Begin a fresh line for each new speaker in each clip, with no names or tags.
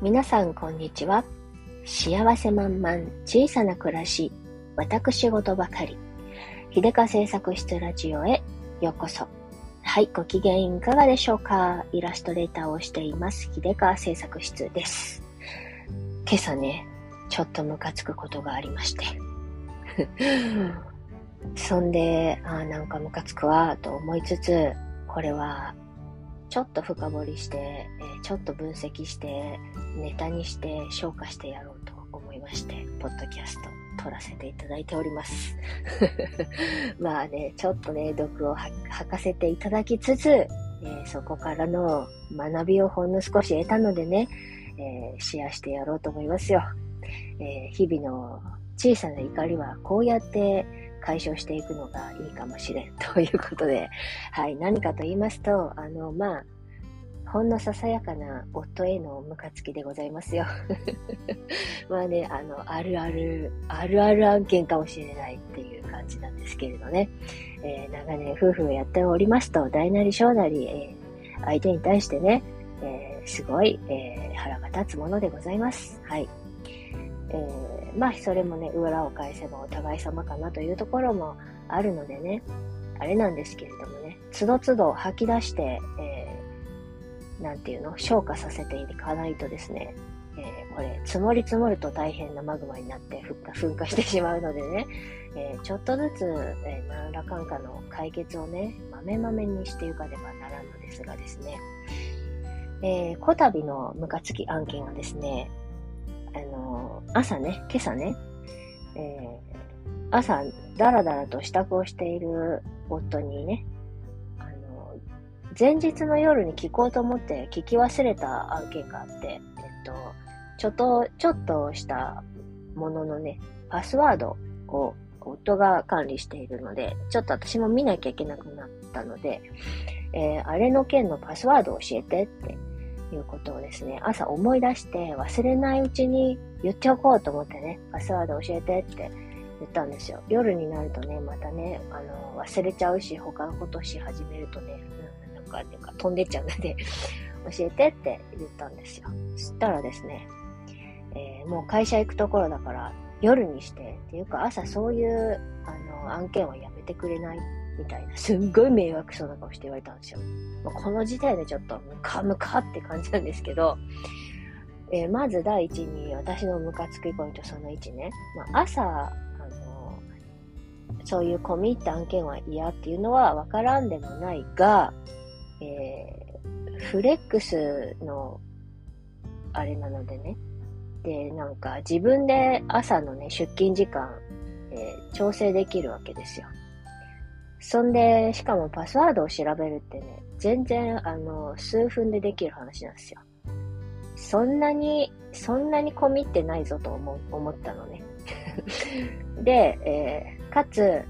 皆さんこんにちは。幸せ満々小さな暮らし、私事ばかり。秀川製作室ラジオへようこそ。はい、ご機嫌いかがでしょうか？イラストレーターをしています、秀川製作室です。今朝ね、ちょっとムカつくことがありまして。そんで、あなんかムカつくわ、と思いつつ、これは、ちょっと深掘りして、え、ちょっと分析して、ネタにして消化してやろうと思いまして、ポッドキャスト撮らせていただいております。まあね、ちょっとね、毒を吐かせていただきつつ、えー、そこからの学びをほんの少し得たのでね、えー、シェアしてやろうと思いますよ。えー、日々の小さな怒りはこうやって解消していくのがいいかもしれんということで、はい、何かと言いますと、あの、まあ、ほんのささやかな夫へのムカつきでございますよ。まあね、あの、あるある、あるある案件かもしれないっていう感じなんですけれどね。えー、長年夫婦をやっておりますと、大なり小なり、えー、相手に対してね、えー、すごい、え腹が立つものでございます。はい。えー、まあ、それもね、裏を返せばお互い様かなというところもあるのでね、あれなんですけれどもね、つどつど吐き出して、えなんていうの、消化させていかないとですね、えー、これ、積もり積もると大変なマグマになって噴火してしまうのでね、えー、ちょっとずつ、え、何らかんかの解決をね、まめまめにしていかねばならんのですがですね、えー、こたびのムカつき案件はですね、あのー、朝ね、今朝ね、えー、朝、だらだらと支度をしている夫にね、あの前日の夜に聞こうと思って聞き忘れた案件があって、えっと、ちょっと、ちょっとしたもののね、パスワードを夫が管理しているので、ちょっと私も見なきゃいけなくなったので、えー、あれの件のパスワードを教えてっていうことをですね、朝思い出して忘れないうちに言っておこうと思ってね、パスワード教えてって言ったんですよ。夜になるとね、またね、あの、忘れちゃうし、他のことし始めるとね、かっていうか飛んでっちゃうので教えてって言ったんですよ。そしたらですね、えー、もう会社行くところだから夜にしてっていうか朝そういうあの案件はやめてくれないみたいな、すんごい迷惑そうな顔して言われたんですよ。もうこの時点でちょっとムカムカって感じなんですけど、えー、まず第一に私のムカつくポイントその1ね、まあ、朝、あのそういう込み入った案件は嫌っていうのはわからんでもないが、えー、フレックスの、あれなのでね。で、なんか自分で朝のね、出勤時間、えー、調整できるわけですよ。そんで、しかもパスワードを調べるってね、全然、あの、数分でできる話なんですよ。そんなに、そんなに込みってないぞと思思ったのね。で、えー、かつ、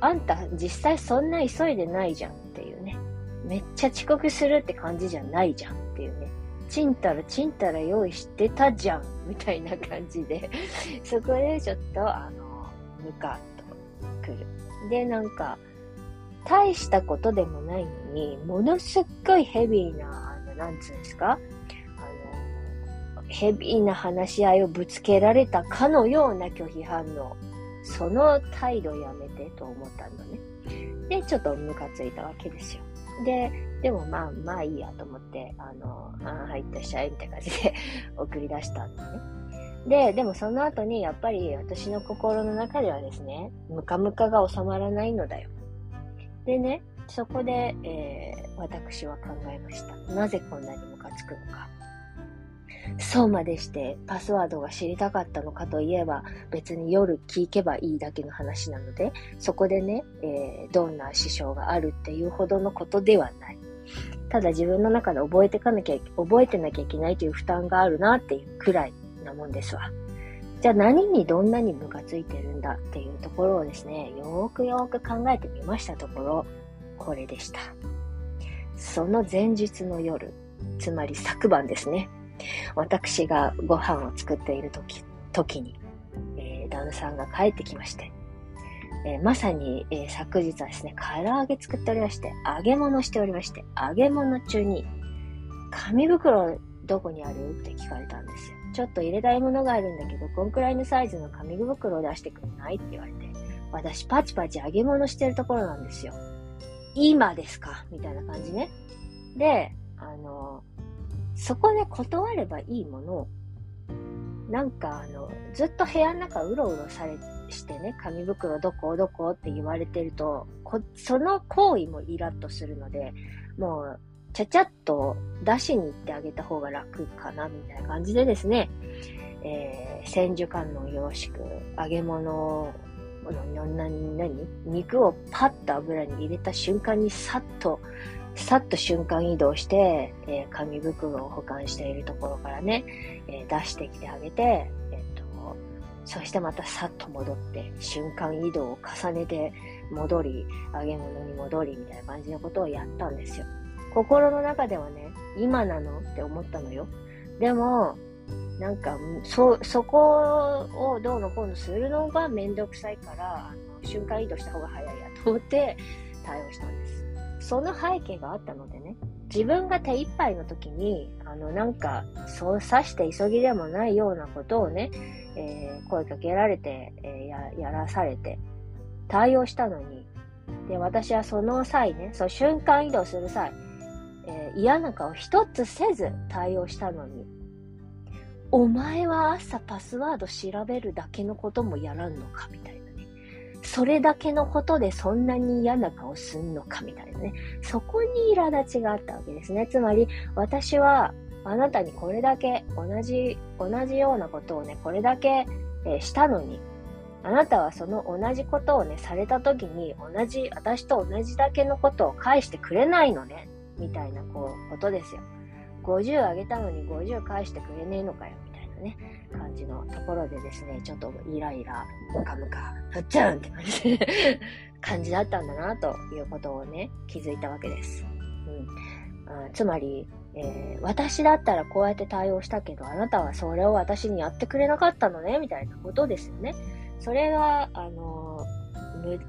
あんた実際そんな急いでないじゃんっていうね。めっちゃ遅刻するって感じじゃないじゃんっていうね。ちんたらちんたら用意してたじゃんみたいな感じで そこでちょっと、あの、ムカッとくる。で、なんか、大したことでもないのに、ものすっごいヘビーな、あの、なんつうんですか？あの、ヘビーな話し合いをぶつけられたかのような拒否反応。その態度やめてと思ったんだね。で、ちょっとムカついたわけですよ。で、でもまあまあいいやと思って、あの、あ入ったしゃいみたいな感じで 送り出したんだね。で、でもその後にやっぱり私の心の中ではですね、ムカムカが収まらないのだよ。でね、そこで、えー、私は考えました。なぜこんなにムカつくのか。そうまでしてパスワードが知りたかったのかといえば別に夜聞けばいいだけの話なのでそこでね、えー、どんな支障があるっていうほどのことではない。ただ自分の中で覚えてかなきゃ、覚えてなきゃいけないという負担があるなっていうくらいなもんですわ。じゃあ何にどんなにムカついてるんだっていうところをですね、よーくよーく考えてみましたところ、これでした。その前日の夜、つまり昨晩ですね。私がご飯を作っている時、時に、えー、旦那さんが帰ってきまして、えー、まさに、えー、昨日はですね、唐揚げ作っておりまして、揚げ物しておりまして、揚げ物中に、紙袋どこにある？って聞かれたんですよ。ちょっと入れたいものがあるんだけど、こんくらいのサイズの紙袋を出してくれないって言われて、私パチパチ揚げ物してるところなんですよ。今ですか？みたいな感じね。で、あの、そこで断ればいいものをなんかあの、ずっと部屋の中うろうろされしてね、紙袋どこどこって言われてると、その行為もイラッとするので、もう、ちゃちゃっと出しに行ってあげた方が楽かな、みたいな感じでですね、えー、千手観音よろしく、揚げ物の、な、なに肉をパッと油に入れた瞬間にさっと、さっと瞬間移動して、えー、紙袋を保管しているところからね、えー、出してきてあげて、えっ、と、そしてまたさっと戻って、瞬間移動を重ねて戻り、揚げ物に戻りみたいな感じのことをやったんですよ。心の中ではね、今なのって思ったのよ。でも、なんか、そ、そこをどうのこうのするのがめんどくさいから、あの、瞬間移動した方が早いやと思って対応したんです。その背景があったのでね、自分が手一杯の時に、あの、なんか、そうさして急ぎでもないようなことをね、えー、声かけられて、えー、や、らされて、対応したのに、で、私はその際ね、そう、瞬間移動する際、えー、嫌な顔一つせず対応したのに、お前は朝パスワード調べるだけのこともやらんのかみたいなね。それだけのことでそんなに嫌な顔すんのかみたいなね。そこに苛立ちがあったわけですね。つまり、私はあなたにこれだけ同じ、同じようなことをね、これだけ、えー、したのに、あなたはその同じことをね、された時に、同じ、私と同じだけのことを返してくれないのね。みたいなこうことですよ。50あげたのに50返してくれねえのかよ、みたいなね、感じのところでですね、ちょっとイライラ、ムカムカ、ふっちゃんって感じ感じだったんだな、ということをね、気づいたわけです。うん、あつまり、えー、私だったらこうやって対応したけど、あなたはそれを私にやってくれなかったのね、みたいなことですよね。それが、あのー、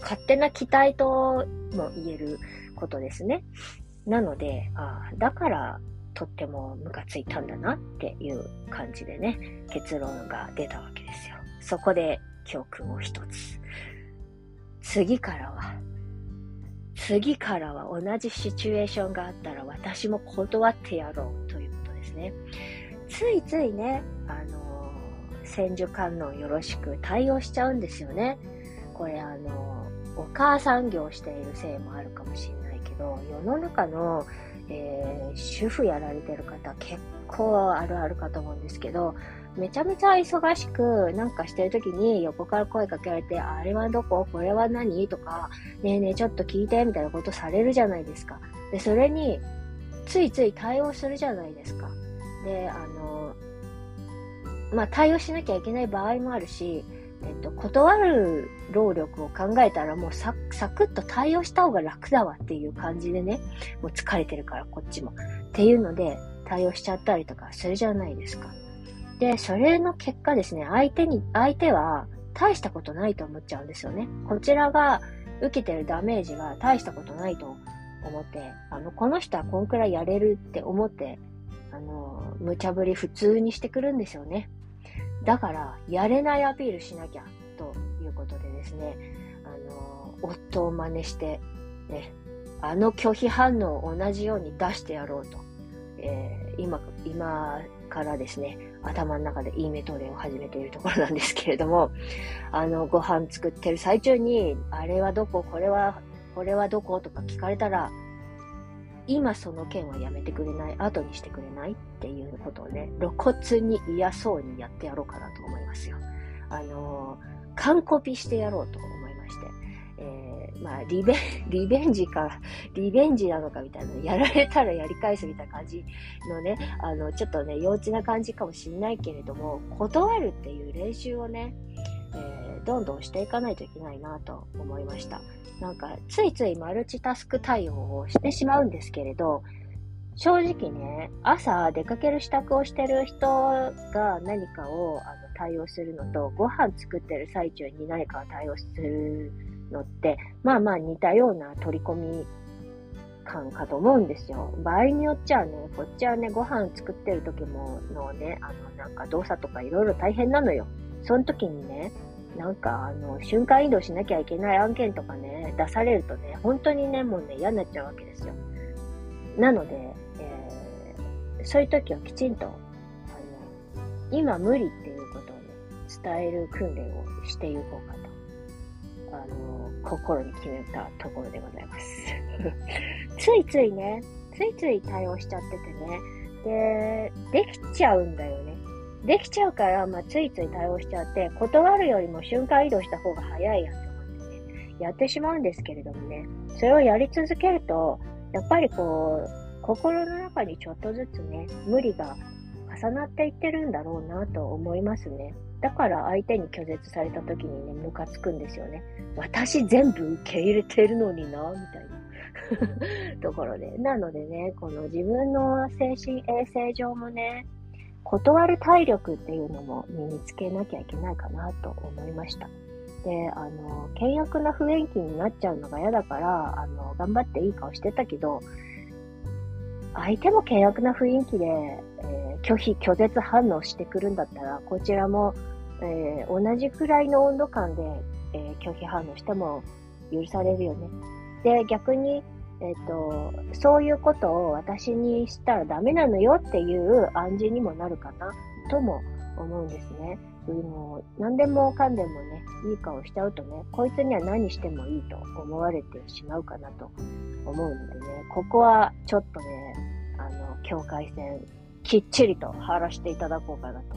勝手な期待とも言えることですね。なので、あだからとってもムカついたんだなっていう感じでね、結論が出たわけですよ。そこで教訓を一つ。次からは、次からは同じシチュエーションがあったら私も断ってやろうということですね。ついついね、あのー、千手観音よろしく対応しちゃうんですよね。これあのー、お母さん業しているせいもあるかもしれない。ど、世の中の、えー、主婦やられてる方結構あるあるかと思うんですけど、めちゃめちゃ忙しくなんかしてる時に横から声かけられて、あれはどこ？これは何？とか、ねえねえちょっと聞いてみたいなことされるじゃないですか。で、それについつい対応するじゃないですか。で、あの、まあ、対応しなきゃいけない場合もあるし、えっと、断る労力を考えたらもうサクッと対応した方が楽だわっていう感じでね、もう疲れてるからこっちも。っていうので対応しちゃったりとかするじゃないですか。で、それの結果ですね、相手に、相手は大したことないと思っちゃうんですよね。こちらが受けてるダメージが大したことないと思って、あの、この人はこんくらいやれるって思って、あの、無茶ぶり普通にしてくるんですよね。だから、やれないアピールしなきゃ、ということでですね、あの、夫を真似して、ね、あの拒否反応を同じように出してやろうと、えー、今、今からですね、頭の中でいいメトレを始めているところなんですけれども、あの、ご飯作ってる最中に、あれはどこ、これは、これはどことか聞かれたら、今その件はやめてくれない後にしてくれないっていうことをね、露骨に嫌そうにやってやろうかなと思いますよ。あのー、完コピしてやろうと思いまして。えー、まあ、リベ、リベンジか、リベンジなのかみたいな、やられたらやり返すみたいな感じのね、あの、ちょっとね、幼稚な感じかもしれないけれども、断るっていう練習をね、どんどんしていかないといけないなと思いました。なんか、ついついマルチタスク対応をしてしまうんですけれど、正直ね、朝出かける支度をしてる人が何かをあの対応するのと、ご飯作ってる最中に何かを対応するのって、まあまあ似たような取り込み感かと思うんですよ。場合によっちゃね、こっちはね、ご飯作ってる時ものね、あの、なんか動作とかいろいろ大変なのよ。その時にね、なんか、あの、瞬間移動しなきゃいけない案件とかね、出されるとね、本当にね、もうね、嫌になっちゃうわけですよ。なので、えー、そういう時はきちんと、あの、今無理っていうことをね、伝える訓練をしていこうかと。あの、心に決めたところでございます。ついついね、ついつい対応しちゃっててね、で、できちゃうんだよね。できちゃうから、まあ、ついつい対応しちゃって、断るよりも瞬間移動した方が早いやんと思ってね、やってしまうんですけれどもね、それをやり続けると、やっぱりこう、心の中にちょっとずつね、無理が重なっていってるんだろうなと思いますね。だから相手に拒絶された時にね、ムカつくんですよね。私全部受け入れてるのにな、みたいな。ところで。なのでね、この自分の精神衛生上もね、断る体力っていうのも身につけなきゃいけないかなと思いました。で、あの、険悪な雰囲気になっちゃうのが嫌だから、あの、頑張っていい顔してたけど、相手も険悪な雰囲気で、えー、拒否、拒絶反応してくるんだったら、こちらも、えー、同じくらいの温度感で、えー、拒否反応しても許されるよね。で、逆に、えっ、と、そういうことを私にしたらダメなのよっていう暗示にもなるかな、とも思うんですね。もう、何でもかんでもね、いい顔しちゃうとね、こいつには何してもいいと思われてしまうかなと思うのでね、ここはちょっとね、あの、境界線、きっちりと張らしていただこうかなと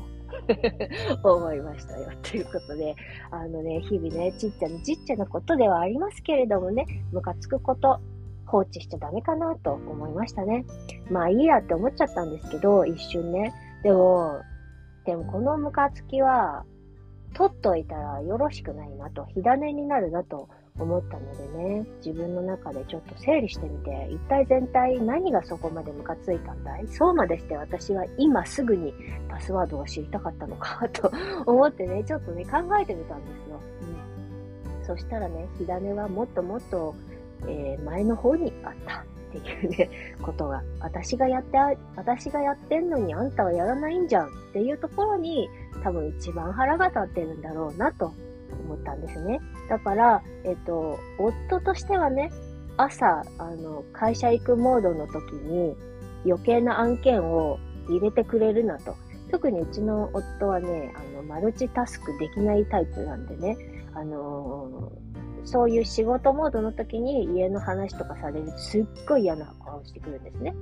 思いましたよ。ということで、あのね、日々ね、ちっちゃなちっちゃなことではありますけれどもね、ムカつくこと、放置しちゃダメかなと思いましたね。まあいいやって思っちゃったんですけど、一瞬ね。でも、でもこのムカつきは、取っといたらよろしくないなと、火種になるなと思ったのでね、自分の中でちょっと整理してみて、一体全体何がそこまでムカついたんだい？そうまでして私は今すぐにパスワードを知りたかったのかと思ってね、ちょっとね、考えてみたんですよ。うん。そしたらね、火種はもっともっと、えー、前の方にあった。っていうね、ことが、私がやって、私がやってんのにあんたはやらないんじゃんっていうところに、多分一番腹が立ってるんだろうなと思ったんですね。だから、えっと、夫としてはね、朝、あの、会社行くモードの時に余計な案件を入れてくれるなと。特にうちの夫はね、あの、マルチタスクできないタイプなんでね、あのー、そういう仕事モードの時に家の話とかされるとすっごい嫌な顔してくるんですね。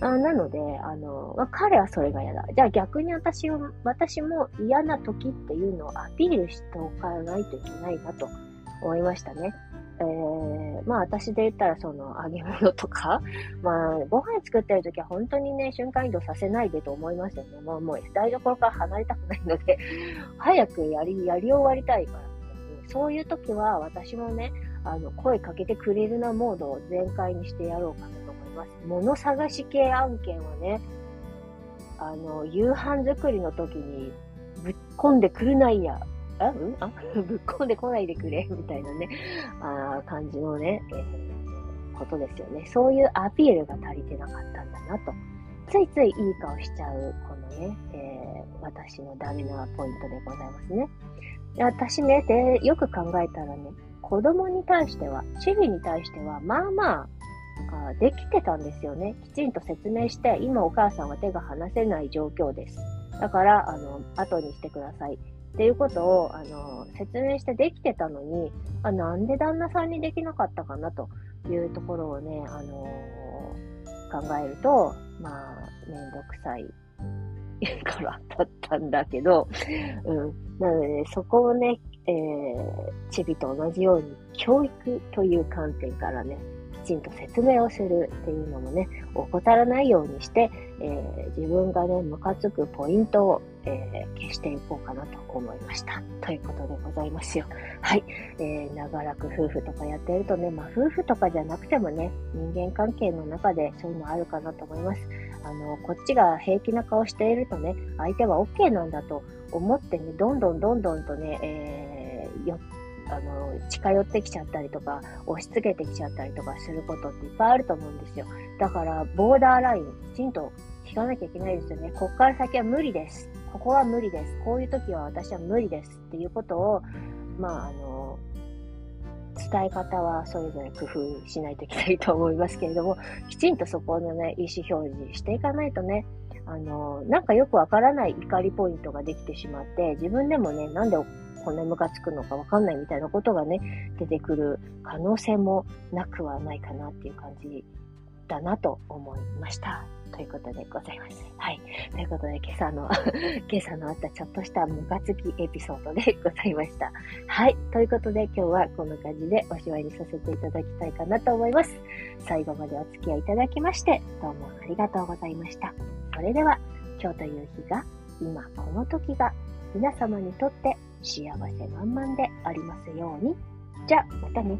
あなので、あの、まあ、彼はそれが嫌だ。じゃあ逆に私を、私も嫌な時っていうのをアピールしておかないといけないなと思いましたね。えー、まあ私で言ったらその揚げ物とか、まあご飯作ってる時は本当にね、瞬間移動させないでと思いますよね。もうもう台所から離れたくないので、早くやり、やり終わりたいから、そういう時は私もね、あの、声かけてくれるなモードを全開にしてやろうかなと思います。物探し系案件はね、あの、夕飯作りの時にぶっ込んでくるないや、あ、うん？あ？ぶっ込んでこないでくれ、みたいなね、あ感じのね、えー、ことですよね。そういうアピールが足りてなかったんだなと。ついついいい顔しちゃう、このね、えー、私のダメなポイントでございますね。私ね、で、よく考えたらね、子供に対しては、主義に対しては、まあまあ、あできてたんですよね。きちんと説明して、今お母さんは手が離せない状況です。だから、あの、後にしてください。っていうことを、あの、説明してできてたのに、あなんで旦那さんにできなかったかな？というところをね、あの考えると、まあ、めんどくさいからだったんだけど、うん。なのでね、そこをね、えー、チビと同じように教育という観点からね、きちんと説明をするっていうのもね、怠らないようにして、えー、自分がね、ムカつくポイントを、えー、消していこうかなと思いました。ということでございますよ。はい。えー、長らく夫婦とかやってるとね、まあ夫婦とかじゃなくてもね、人間関係の中でそういうのあるかなと思います。あの、こっちが平気な顔しているとね、相手は OK なんだと思ってね、どんどんどんどんとね、えー、よあの、近寄ってきちゃったりとか、押し付けてきちゃったりとかすることっていっぱいあると思うんですよ。だから、ボーダーライン、きちんと引かなきゃいけないですよね。こっから先は無理です。ここは無理です。こういう時は私は無理ですっていうことを、まあ、あの、伝え方はそれぞれ工夫しないといけないと思いますけれども、きちんとそこのね、意思表示していかないとね、あの、なんかよくわからない怒りポイントができてしまって、自分でもね、なんでこんなムカつくのかわかんないみたいなことがね、出てくる可能性もなくはないかなっていう感じだなと思いました。ということでございます。はい。ということで、今朝の 今朝のあったちょっとしたムカつきエピソードでございました。はい。ということで、今日はこんな感じでおしまいにさせていただきたいかなと思います。最後までお付き合いいただきまして、どうもありがとうございました。それでは、今日という日が、今この時が、皆様にとって幸せ満々でありますように。じゃあ、またね。